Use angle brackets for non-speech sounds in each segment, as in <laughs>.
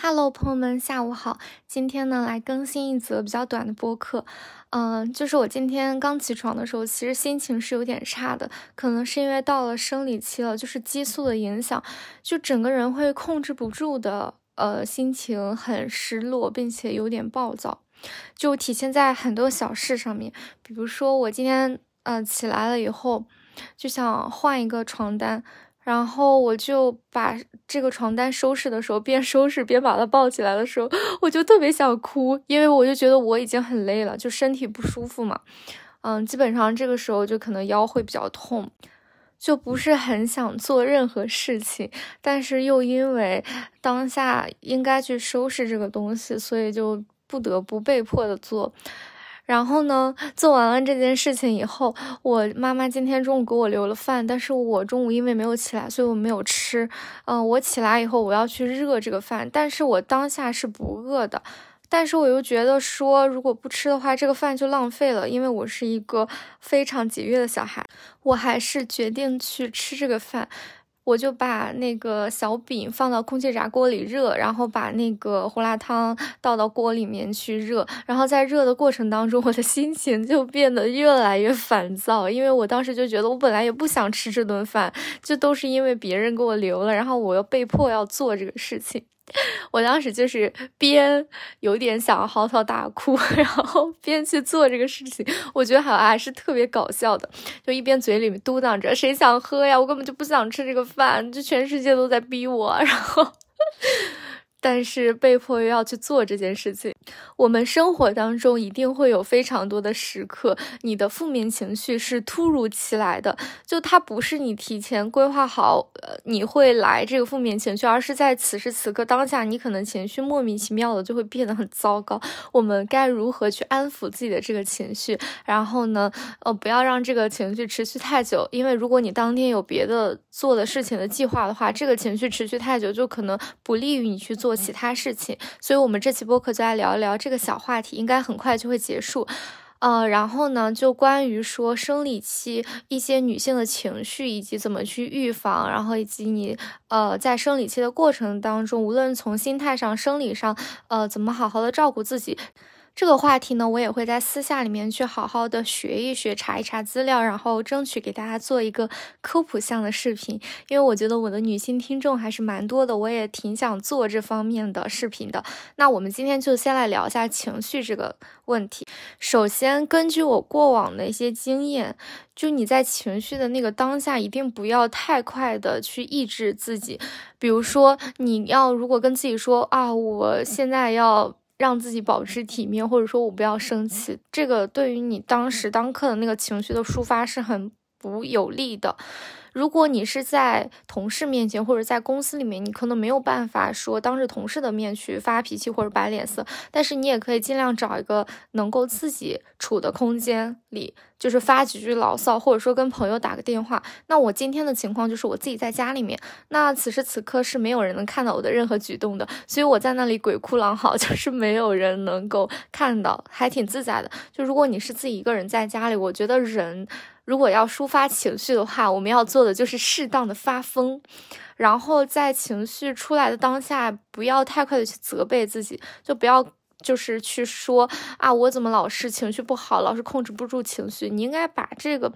Hello，朋友们，下午好。今天呢，来更新一则比较短的播客。嗯，就是我今天刚起床的时候，其实心情是有点差的，可能是因为到了生理期了，就是激素的影响，就整个人会控制不住的，呃，心情很失落，并且有点暴躁，就体现在很多小事上面。比如说，我今天嗯起来了以后，就想换一个床单。然后我就把这个床单收拾的时候，边收拾边把它抱起来的时候，<laughs> 我就特别想哭，因为我就觉得我已经很累了，就身体不舒服嘛。嗯，基本上这个时候就可能腰会比较痛，就不是很想做任何事情，但是又因为当下应该去收拾这个东西，所以就不得不被迫的做。然后呢，做完了这件事情以后，我妈妈今天中午给我留了饭，但是我中午因为没有起来，所以我没有吃。嗯，我起来以后我要去热这个饭，但是我当下是不饿的，但是我又觉得说，如果不吃的话，这个饭就浪费了，因为我是一个非常节约的小孩，我还是决定去吃这个饭。我就把那个小饼放到空气炸锅里热，然后把那个胡辣汤倒到锅里面去热，然后在热的过程当中，我的心情就变得越来越烦躁，因为我当时就觉得我本来也不想吃这顿饭，就都是因为别人给我留了，然后我又被迫要做这个事情。<laughs> 我当时就是边有点想嚎啕大哭，<laughs> 然后边去做这个事情，我觉得好像还是特别搞笑的，就一边嘴里面嘟囔着“谁想喝呀？我根本就不想吃这个饭，就全世界都在逼我”，<laughs> 然后。但是被迫又要去做这件事情，我们生活当中一定会有非常多的时刻，你的负面情绪是突如其来的，就它不是你提前规划好，呃，你会来这个负面情绪，而是在此时此刻当下，你可能情绪莫名其妙的就会变得很糟糕。我们该如何去安抚自己的这个情绪？然后呢，呃，不要让这个情绪持续太久，因为如果你当天有别的做的事情的计划的话，这个情绪持续太久就可能不利于你去做。其他事情，所以我们这期播客就来聊聊这个小话题，应该很快就会结束。呃，然后呢，就关于说生理期一些女性的情绪以及怎么去预防，然后以及你呃在生理期的过程当中，无论从心态上、生理上，呃，怎么好好的照顾自己。这个话题呢，我也会在私下里面去好好的学一学，查一查资料，然后争取给大家做一个科普向的视频。因为我觉得我的女性听众还是蛮多的，我也挺想做这方面的视频的。那我们今天就先来聊一下情绪这个问题。首先，根据我过往的一些经验，就你在情绪的那个当下，一定不要太快的去抑制自己。比如说，你要如果跟自己说啊，我现在要。让自己保持体面，或者说我不要生气，这个对于你当时当刻的那个情绪的抒发是很不有利的。如果你是在同事面前或者在公司里面，你可能没有办法说当着同事的面去发脾气或者摆脸色，但是你也可以尽量找一个能够自己处的空间里，就是发几句牢骚，或者说跟朋友打个电话。那我今天的情况就是我自己在家里面，那此时此刻是没有人能看到我的任何举动的，所以我在那里鬼哭狼嚎，<laughs> 就是没有人能够看到，还挺自在的。就如果你是自己一个人在家里，我觉得人。如果要抒发情绪的话，我们要做的就是适当的发疯，然后在情绪出来的当下，不要太快的去责备自己，就不要就是去说啊，我怎么老是情绪不好，老是控制不住情绪。你应该把这个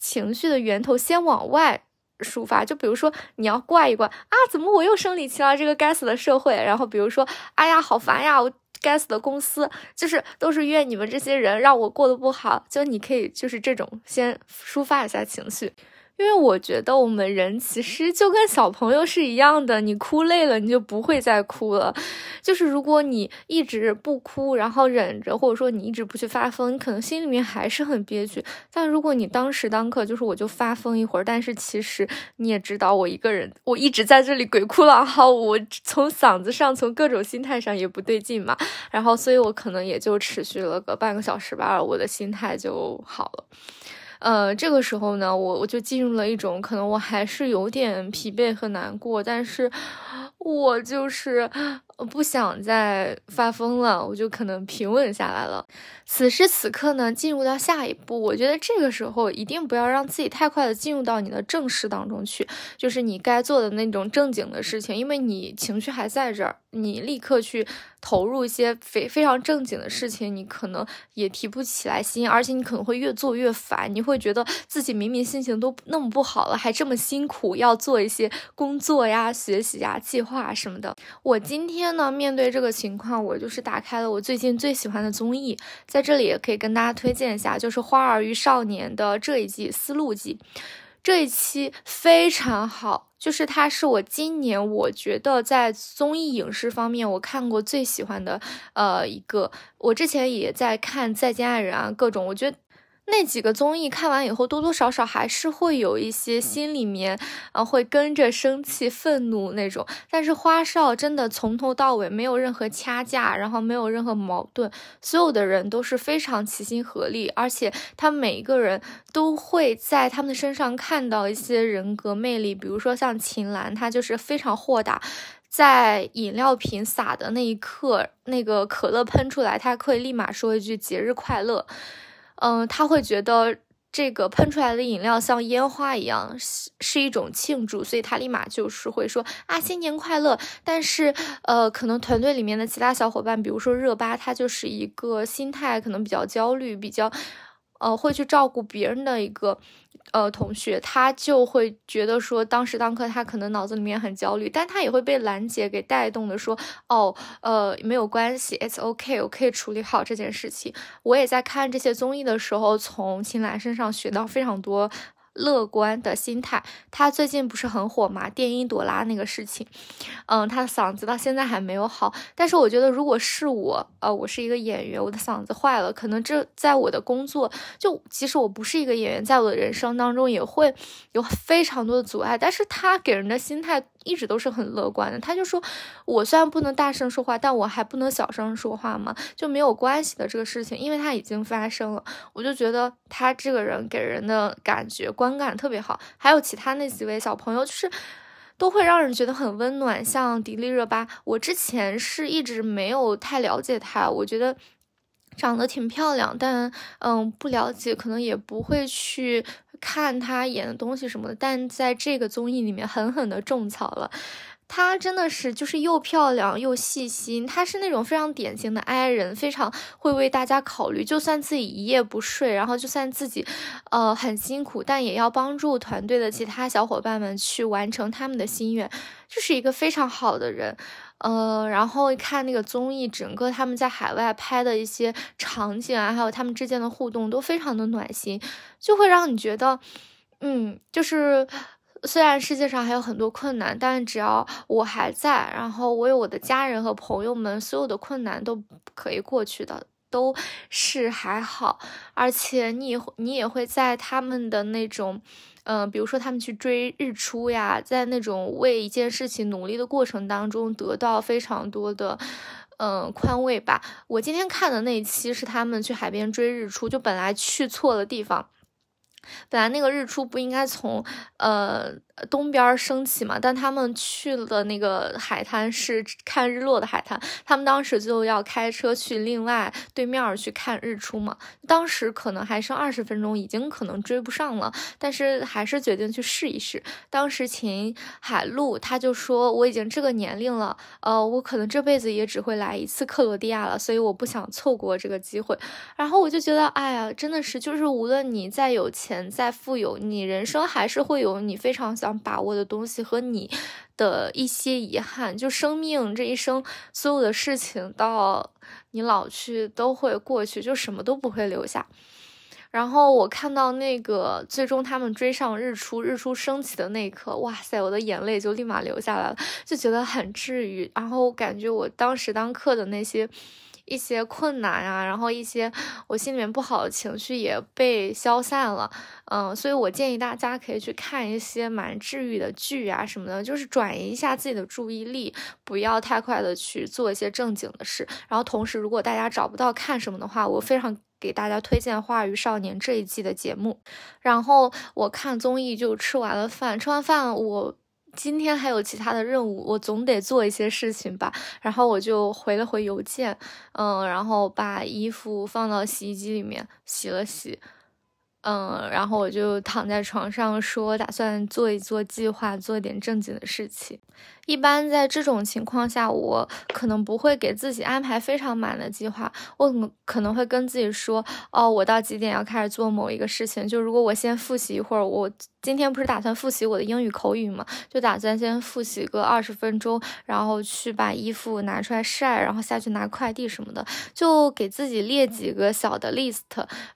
情绪的源头先往外抒发，就比如说你要怪一怪啊，怎么我又生理期了？这个该死的社会。然后比如说，哎呀，好烦呀，我。该死的公司，就是都是怨你们这些人让我过得不好。就你可以就是这种先抒发一下情绪。因为我觉得我们人其实就跟小朋友是一样的，你哭累了，你就不会再哭了。就是如果你一直不哭，然后忍着，或者说你一直不去发疯，你可能心里面还是很憋屈。但如果你当时当刻就是我就发疯一会儿，但是其实你也知道我一个人，我一直在这里鬼哭狼嚎，我从嗓子上，从各种心态上也不对劲嘛。然后，所以我可能也就持续了个半个小时吧，我的心态就好了。呃，这个时候呢，我我就进入了一种可能我还是有点疲惫和难过，但是我就是我不想再发疯了，我就可能平稳下来了。此时此刻呢，进入到下一步，我觉得这个时候一定不要让自己太快的进入到你的正事当中去，就是你该做的那种正经的事情，因为你情绪还在这儿，你立刻去投入一些非非常正经的事情，你可能也提不起来心，而且你可能会越做越烦，你会觉得自己明明心情都那么不好了，还这么辛苦要做一些工作呀、学习呀、计划什么的。我今天呢，面对这个情况，我就是打开了我最近最喜欢的综艺，在。这里也可以跟大家推荐一下，就是《花儿与少年》的这一季思路季，这一期非常好，就是它是我今年我觉得在综艺影视方面我看过最喜欢的呃一个。我之前也在看《再见爱人》啊，各种我觉得。那几个综艺看完以后，多多少少还是会有一些心里面，啊，会跟着生气、愤怒那种。但是花少真的从头到尾没有任何掐架，然后没有任何矛盾，所有的人都是非常齐心合力，而且他每一个人都会在他们身上看到一些人格魅力。比如说像秦岚，她就是非常豁达，在饮料瓶洒的那一刻，那个可乐喷出来，她可以立马说一句“节日快乐”。嗯，他会觉得这个喷出来的饮料像烟花一样，是是一种庆祝，所以他立马就是会说啊新年快乐。但是，呃，可能团队里面的其他小伙伴，比如说热巴，他就是一个心态可能比较焦虑，比较。呃，会去照顾别人的一个呃同学，他就会觉得说，当时当刻他可能脑子里面很焦虑，但他也会被兰姐给带动的说，哦，呃，没有关系，it's okay，我可以处理好这件事情。我也在看这些综艺的时候，从秦岚身上学到非常多。乐观的心态，他最近不是很火嘛？电音朵拉那个事情，嗯，他的嗓子到现在还没有好。但是我觉得，如果是我，呃，我是一个演员，我的嗓子坏了，可能这在我的工作，就其实我不是一个演员，在我的人生当中也会有非常多的阻碍。但是他给人的心态。一直都是很乐观的，他就说，我虽然不能大声说话，但我还不能小声说话吗？就没有关系的这个事情，因为他已经发生了。我就觉得他这个人给人的感觉观感特别好，还有其他那几位小朋友，就是都会让人觉得很温暖。像迪丽热巴，我之前是一直没有太了解她，我觉得长得挺漂亮，但嗯不了解，可能也不会去。看她演的东西什么的，但在这个综艺里面狠狠的种草了。她真的是就是又漂亮又细心，她是那种非常典型的 I 人，非常会为大家考虑。就算自己一夜不睡，然后就算自己呃很辛苦，但也要帮助团队的其他小伙伴们去完成他们的心愿，就是一个非常好的人。呃，然后看那个综艺，整个他们在海外拍的一些场景啊，还有他们之间的互动都非常的暖心，就会让你觉得，嗯，就是虽然世界上还有很多困难，但只要我还在，然后我有我的家人和朋友们，所有的困难都可以过去的，都是还好，而且你你也会在他们的那种。嗯，比如说他们去追日出呀，在那种为一件事情努力的过程当中，得到非常多的，嗯，宽慰吧。我今天看的那一期是他们去海边追日出，就本来去错了地方。本来那个日出不应该从呃东边升起嘛，但他们去了那个海滩是看日落的海滩，他们当时就要开车去另外对面去看日出嘛。当时可能还剩二十分钟，已经可能追不上了，但是还是决定去试一试。当时秦海璐他就说：“我已经这个年龄了，呃，我可能这辈子也只会来一次克罗地亚了，所以我不想错过这个机会。”然后我就觉得，哎呀，真的是，就是无论你再有钱。再富有，你人生还是会有你非常想把握的东西和你的一些遗憾。就生命这一生，所有的事情到你老去都会过去，就什么都不会留下。然后我看到那个最终他们追上日出，日出升起的那一刻，哇塞，我的眼泪就立马流下来了，就觉得很治愈。然后我感觉我当时当刻的那些。一些困难啊，然后一些我心里面不好的情绪也被消散了，嗯，所以我建议大家可以去看一些蛮治愈的剧啊什么的，就是转移一下自己的注意力，不要太快的去做一些正经的事。然后同时，如果大家找不到看什么的话，我非常给大家推荐《花儿少年》这一季的节目。然后我看综艺就吃完了饭，吃完饭我。今天还有其他的任务，我总得做一些事情吧。然后我就回了回邮件，嗯，然后把衣服放到洗衣机里面洗了洗。嗯，然后我就躺在床上说，打算做一做计划，做一点正经的事情。一般在这种情况下，我可能不会给自己安排非常满的计划，我可能会跟自己说，哦，我到几点要开始做某一个事情。就如果我先复习一会儿，我今天不是打算复习我的英语口语嘛，就打算先复习个二十分钟，然后去把衣服拿出来晒，然后下去拿快递什么的，就给自己列几个小的 list，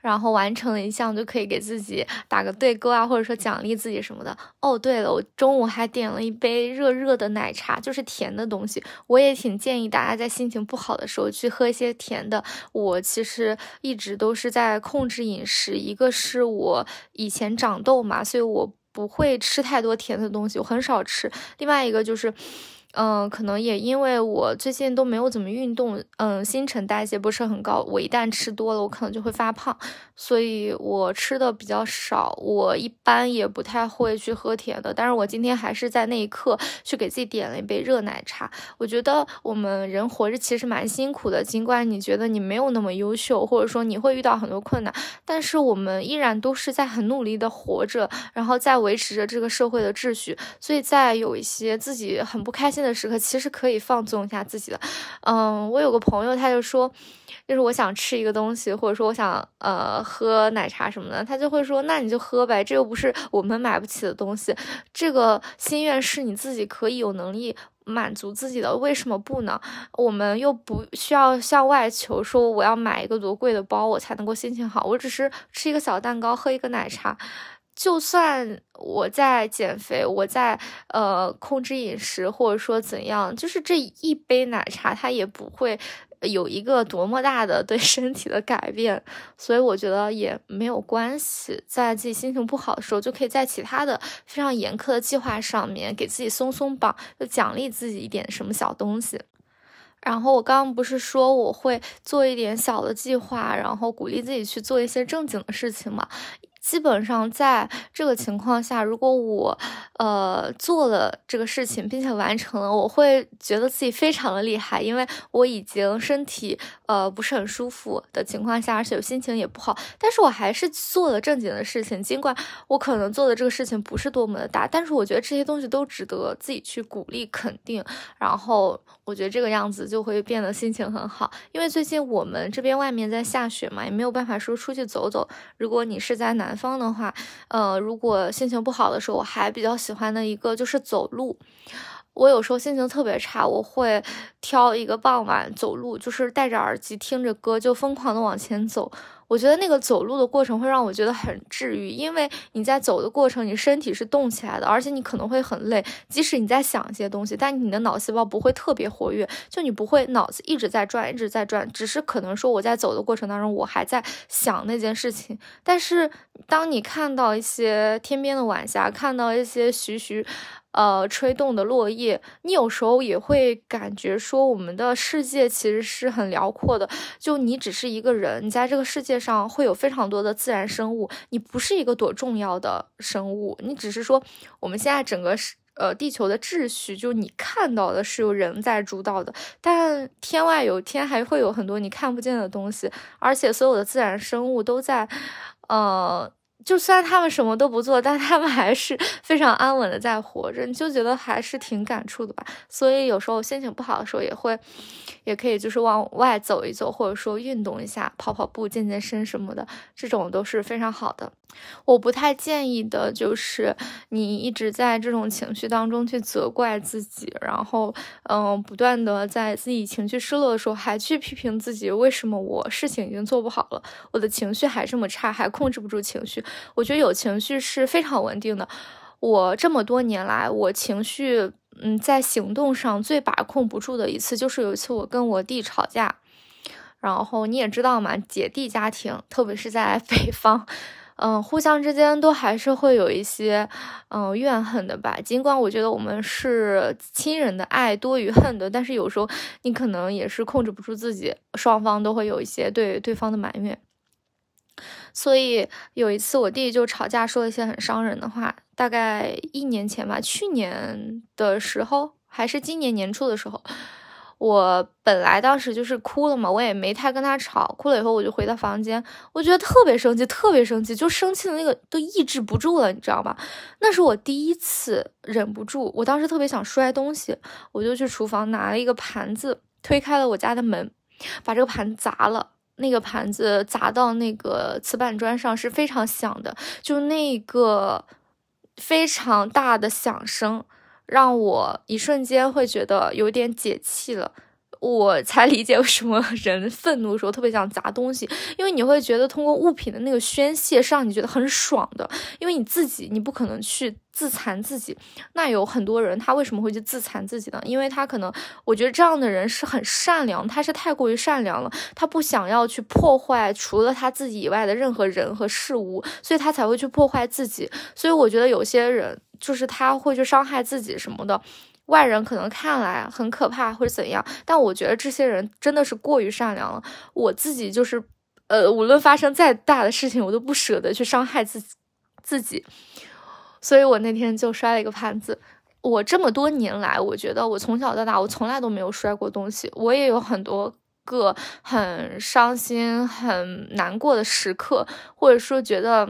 然后完成了一项就可以给自己打个对勾啊，或者说奖励自己什么的。哦，对了，我中午还点了一杯热热的奶。茶就是甜的东西，我也挺建议大家在心情不好的时候去喝一些甜的。我其实一直都是在控制饮食，一个是我以前长痘嘛，所以我不会吃太多甜的东西，我很少吃。另外一个就是。嗯，可能也因为我最近都没有怎么运动，嗯，新陈代谢不是很高。我一旦吃多了，我可能就会发胖，所以我吃的比较少。我一般也不太会去喝甜的，但是我今天还是在那一刻去给自己点了一杯热奶茶。我觉得我们人活着其实蛮辛苦的，尽管你觉得你没有那么优秀，或者说你会遇到很多困难，但是我们依然都是在很努力的活着，然后在维持着这个社会的秩序。所以在有一些自己很不开心。的时刻其实可以放纵一下自己的，嗯，我有个朋友，他就说，就是我想吃一个东西，或者说我想呃喝奶茶什么的，他就会说，那你就喝呗，这又不是我们买不起的东西，这个心愿是你自己可以有能力满足自己的，为什么不呢？我们又不需要向外求，说我要买一个多贵的包我才能够心情好，我只是吃一个小蛋糕，喝一个奶茶。就算我在减肥，我在呃控制饮食，或者说怎样，就是这一杯奶茶，它也不会有一个多么大的对 <laughs> 身体的改变，所以我觉得也没有关系。在自己心情不好的时候，就可以在其他的非常严苛的计划上面给自己松松绑，就奖励自己一点什么小东西。然后我刚刚不是说我会做一点小的计划，然后鼓励自己去做一些正经的事情嘛？基本上在这个情况下，如果我，呃，做了这个事情并且完成了，我会觉得自己非常的厉害，因为我已经身体，呃，不是很舒服的情况下，而且心情也不好，但是我还是做了正经的事情。尽管我可能做的这个事情不是多么的大，但是我觉得这些东西都值得自己去鼓励肯定。然后我觉得这个样子就会变得心情很好，因为最近我们这边外面在下雪嘛，也没有办法说出去走走。如果你是在南。方的话，呃，如果心情不好的时候，我还比较喜欢的一个就是走路。我有时候心情特别差，我会挑一个傍晚走路，就是戴着耳机听着歌，就疯狂的往前走。我觉得那个走路的过程会让我觉得很治愈，因为你在走的过程，你身体是动起来的，而且你可能会很累。即使你在想一些东西，但你的脑细胞不会特别活跃，就你不会脑子一直在转，一直在转，只是可能说我在走的过程当中，我还在想那件事情。但是当你看到一些天边的晚霞，看到一些徐徐。呃，吹动的落叶，你有时候也会感觉说，我们的世界其实是很辽阔的。就你只是一个人，你在这个世界上会有非常多的自然生物，你不是一个多重要的生物，你只是说我们现在整个是呃地球的秩序，就你看到的是由人在主导的，但天外有天，还会有很多你看不见的东西，而且所有的自然生物都在，呃。就虽然他们什么都不做，但他们还是 <laughs> 非常安稳的在活着，你就觉得还是挺感触的吧。所以有时候心情不好的时候，也会，也可以就是往外走一走，或者说运动一下，跑跑步、健健身什么的，这种都是非常好的。我不太建议的就是你一直在这种情绪当中去责怪自己，然后嗯，不断的在自己情绪失落的时候还去批评自己，为什么我事情已经做不好了，我的情绪还这么差，还控制不住情绪。我觉得有情绪是非常稳定的。我这么多年来，我情绪，嗯，在行动上最把控不住的一次，就是有一次我跟我弟吵架。然后你也知道嘛，姐弟家庭，特别是在 <laughs> 北方，嗯，互相之间都还是会有一些，嗯，怨恨的吧。尽管我觉得我们是亲人的爱多于恨的，但是有时候你可能也是控制不住自己，双方都会有一些对对方的埋怨。所以有一次我弟就吵架，说了一些很伤人的话。大概一年前吧，去年的时候还是今年年初的时候，我本来当时就是哭了嘛，我也没太跟他吵。哭了以后，我就回到房间，我觉得特别生气，特别生气，就生气的那个都抑制不住了，你知道吧？那是我第一次忍不住，我当时特别想摔东西，我就去厨房拿了一个盘子，推开了我家的门，把这个盘砸了。那个盘子砸到那个瓷板砖上是非常响的，就那个非常大的响声，让我一瞬间会觉得有点解气了。我才理解为什么 <laughs> 人愤怒的时候特别想砸东西，因为你会觉得通过物品的那个宣泄是让你觉得很爽的。因为你自己你不可能去自残自己，那有很多人他为什么会去自残自己呢？因为他可能我觉得这样的人是很善良，他是太过于善良了，他不想要去破坏除了他自己以外的任何人和事物，所以他才会去破坏自己。所以我觉得有些人就是他会去伤害自己什么的。外人可能看来很可怕或者怎样，但我觉得这些人真的是过于善良了。我自己就是，呃，无论发生再大的事情，我都不舍得去伤害自己自己。所以我那天就摔了一个盘子。我这么多年来，我觉得我从小到大，我从来都没有摔过东西。我也有很多个很伤心、很难过的时刻，或者说觉得。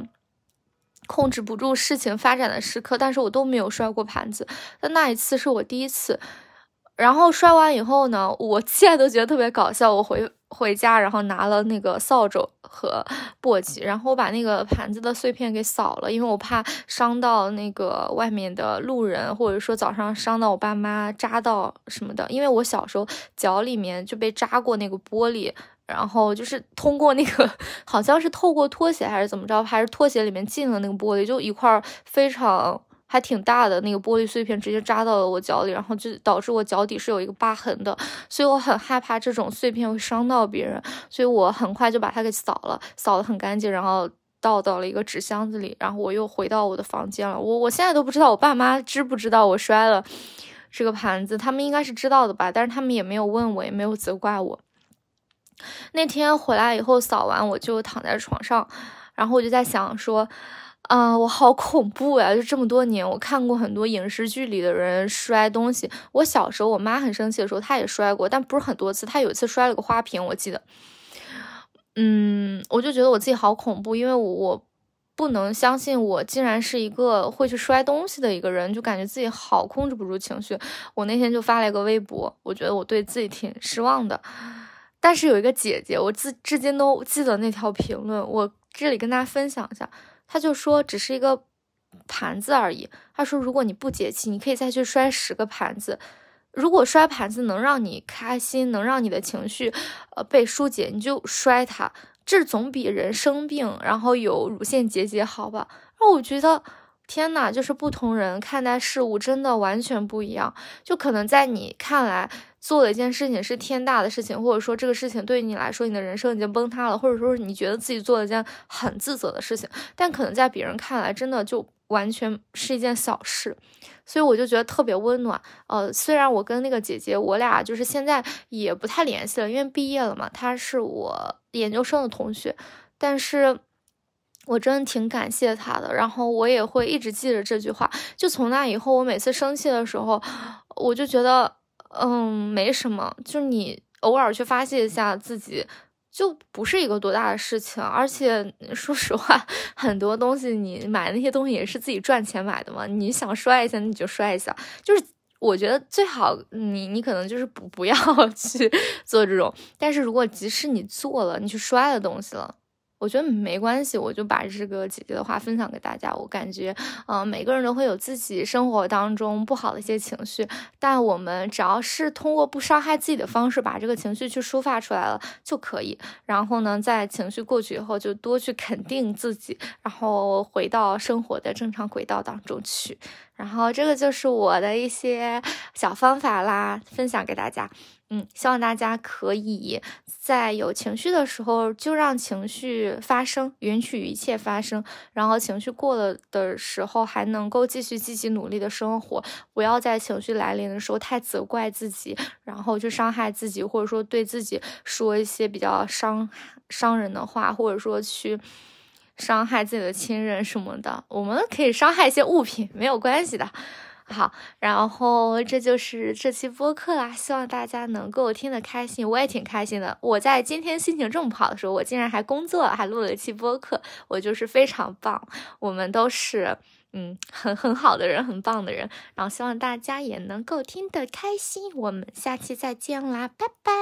控制不住事情发展的时刻，但是我都没有摔过盘子。但那一次是我第一次，然后摔完以后呢，我现在都觉得特别搞笑。我回回家，然后拿了那个扫帚和簸箕，然后我把那个盘子的碎片给扫了，因为我怕伤到那个外面的路人，或者说早上伤到我爸妈扎到什么的。因为我小时候脚里面就被扎过那个玻璃。然后就是通过那个，好像是透过拖鞋还是怎么着，还是拖鞋里面进了那个玻璃，就一块非常还挺大的那个玻璃碎片，直接扎到了我脚里，然后就导致我脚底是有一个疤痕的，所以我很害怕这种碎片会伤到别人，所以我很快就把它给扫了，扫得很干净，然后倒到了一个纸箱子里，然后我又回到我的房间了。我我现在都不知道我爸妈知不知道我摔了这个盘子，他们应该是知道的吧，但是他们也没有问我，也没有责怪我。那天回来以后扫完，我就躺在床上，然后我就在想说，啊，我好恐怖呀！就这么多年，我看过很多影视剧里的人摔东西。我小时候，我妈很生气的时候，她也摔过，但不是很多次。她有一次摔了个花瓶，我记得。嗯，我就觉得我自己好恐怖，因为我不能相信我竟然是一个会去摔东西的一个人，就感觉自己好控制不住情绪。我那天就发了一个微博，我觉得我对自己挺失望的。但是有一个姐姐，我至至今都记得那条评论，我这里跟大家分享一下。她就说只是一个盘子而已。她说如果你不解气，你可以再去摔十个盘子。如果摔盘子能让你开心，能让你的情绪呃被疏解，你就摔它。这总比人生病然后有乳腺结节好吧？那我觉得天呐，就是不同人看待事物真的完全不一样。就可能在你看来。做了一件事情是天大的事情，或者说这个事情对于你来说，你的人生已经崩塌了，或者说你觉得自己做了一件很自责的事情，但可能在别人看来，真的就完全是一件小事，所以我就觉得特别温暖。呃，虽然我跟那个姐姐，我俩就是现在也不太联系了，因为毕业了嘛，她是我研究生的同学，但是我真的挺感谢她的，然后我也会一直记着这句话。就从那以后，我每次生气的时候，我就觉得。嗯，没什么，就是你偶尔去发泄一下自己，就不是一个多大的事情。而且 <laughs> 说实话，很多东西你买那些东西也是自己赚钱买的嘛，你想摔一下你就摔一下。就是我觉得最好你你可能就是不不要 <laughs> 去做这种，但是如果即使你做了，你去摔了东西了。我觉得没关系，我就把这个姐姐的话分享给大家。我感觉，嗯，每个人都会有自己生活当中不好的一些情绪，但我们只要是通过不伤害自己的方式把这个情绪去抒发出来了就可以。然后呢，在情绪过去以后，就多去肯定自己，然后回到生活的正常轨道当中去。然后这个就是我的一些小方法啦，分享给大家。嗯，希望大家可以在有情绪的时候就让情绪发生，允许一切发生。然后情绪过了的时候，还能够继续积极努力的生活。不要在情绪来临的时候太责怪自己，然后去伤害自己，或者说对自己说一些比较伤伤人的话，或者说去伤害自己的亲人什么的。我们可以伤害一些物品，没有关系的。好，然后这就是这期播客啦，希望大家能够听得开心，我也挺开心的。我在今天心情这么不好的时候，我竟然还工作，还录了一期播客，我就是非常棒。我们都是嗯很很好的人，很棒的人。然后希望大家也能够听得开心，我们下期再见啦，拜拜。